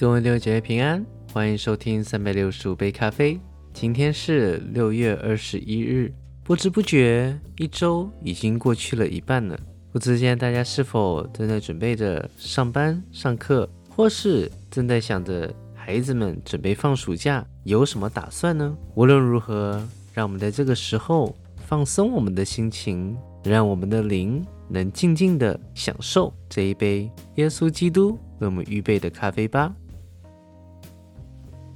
各位六姐平安，欢迎收听三百六十五杯咖啡。今天是六月二十一日，不知不觉一周已经过去了一半了。不知现在大家是否正在准备着上班、上课，或是正在想着孩子们准备放暑假，有什么打算呢？无论如何，让我们在这个时候放松我们的心情，让我们的灵能静静的享受这一杯耶稣基督为我们预备的咖啡吧。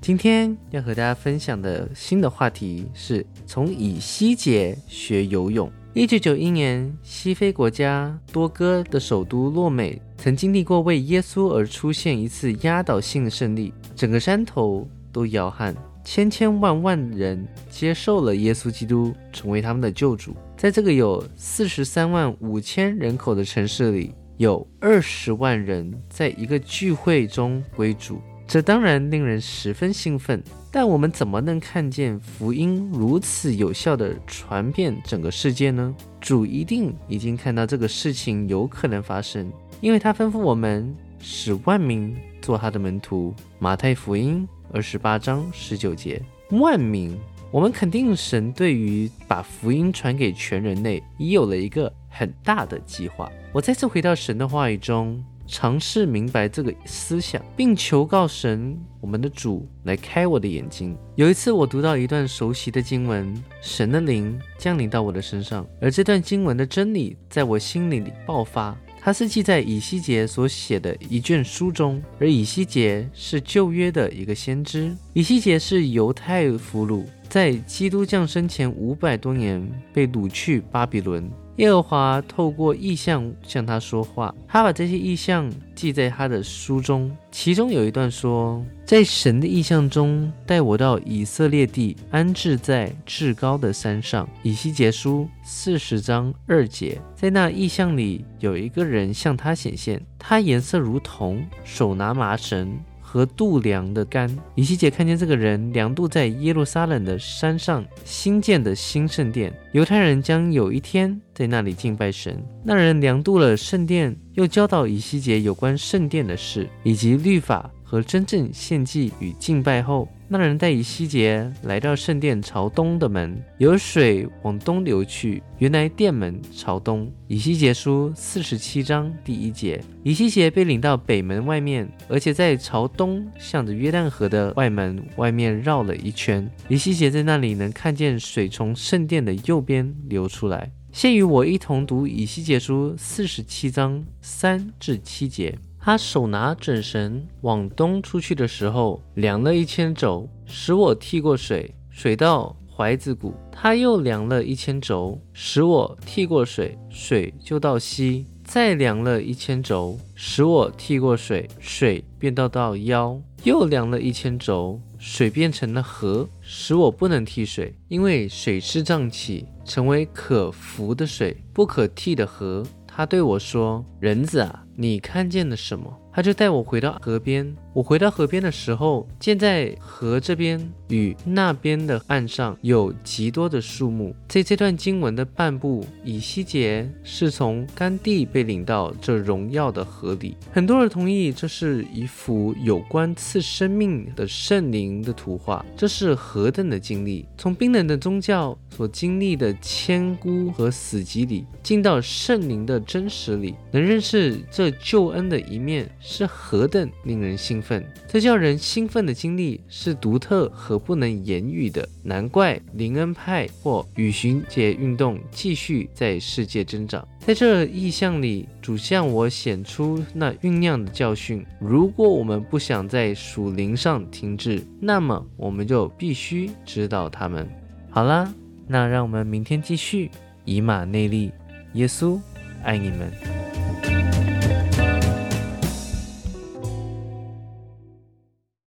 今天要和大家分享的新的话题是从以西结学游泳。一九九一年，西非国家多哥的首都洛美曾经历过为耶稣而出现一次压倒性的胜利，整个山头都摇撼，千千万万人接受了耶稣基督，成为他们的救主。在这个有四十三万五千人口的城市里，有二十万人在一个聚会中归主。这当然令人十分兴奋，但我们怎么能看见福音如此有效地传遍整个世界呢？主一定已经看到这个事情有可能发生，因为他吩咐我们使万民做他的门徒。马太福音二十八章十九节，万民，我们肯定神对于把福音传给全人类已有了一个很大的计划。我再次回到神的话语中。尝试明白这个思想，并求告神，我们的主来开我的眼睛。有一次，我读到一段熟悉的经文，神的灵降临到我的身上，而这段经文的真理在我心里里爆发。它是记在以西结所写的一卷书中，而以西结是旧约的一个先知。以西结是犹太俘虏，在基督降生前五百多年被掳去巴比伦。耶和华透过意象向他说话，他把这些意象记在他的书中。其中有一段说：“在神的意象中，带我到以色列地，安置在至高的山上。”以西结书四十章二节，在那意象里有一个人向他显现，他颜色如铜，手拿麻绳。和度量的杆，以西姐看见这个人量度在耶路撒冷的山上新建的新圣殿，犹太人将有一天在那里敬拜神。那人量度了圣殿，又教导以西结有关圣殿的事以及律法。和真正献祭与敬拜后，那人带以西结来到圣殿朝东的门，有水往东流去。原来殿门朝东。以西结书四十七章第一节，以西结被领到北门外面，而且在朝东向着约旦河的外门外面绕了一圈。以西结在那里能看见水从圣殿的右边流出来。现与我一同读以西结书四十七章三至七节。他手拿准绳往东出去的时候，量了一千轴，使我剃过水，水到怀子谷。他又量了一千轴，使我剃过水，水就到西。再量了一千轴，使我剃过水，水便到到腰。又量了一千轴，水变成了河，使我不能替水，因为水是胀气，成为可浮的水，不可替的河。他对我说：“人子啊。”你看见了什么？他就带我回到河边。我回到河边的时候，见在河这边与那边的岸上有极多的树木。在这段经文的半部，以西结是从甘地被领到这荣耀的河里。很多人同意这是一幅有关赐生命的圣灵的图画。这是何等的经历！从冰冷的宗教所经历的千孤和死寂里，进到圣灵的真实里，能认识。这救恩的一面是何等令人兴奋！这叫人兴奋的经历是独特和不能言语的。难怪林恩派或雨巡节运动继续在世界增长。在这意象里，主向我显出那酝酿的教训。如果我们不想在属灵上停滞，那么我们就必须知道他们。好啦，那让我们明天继续以马内利。耶稣爱你们。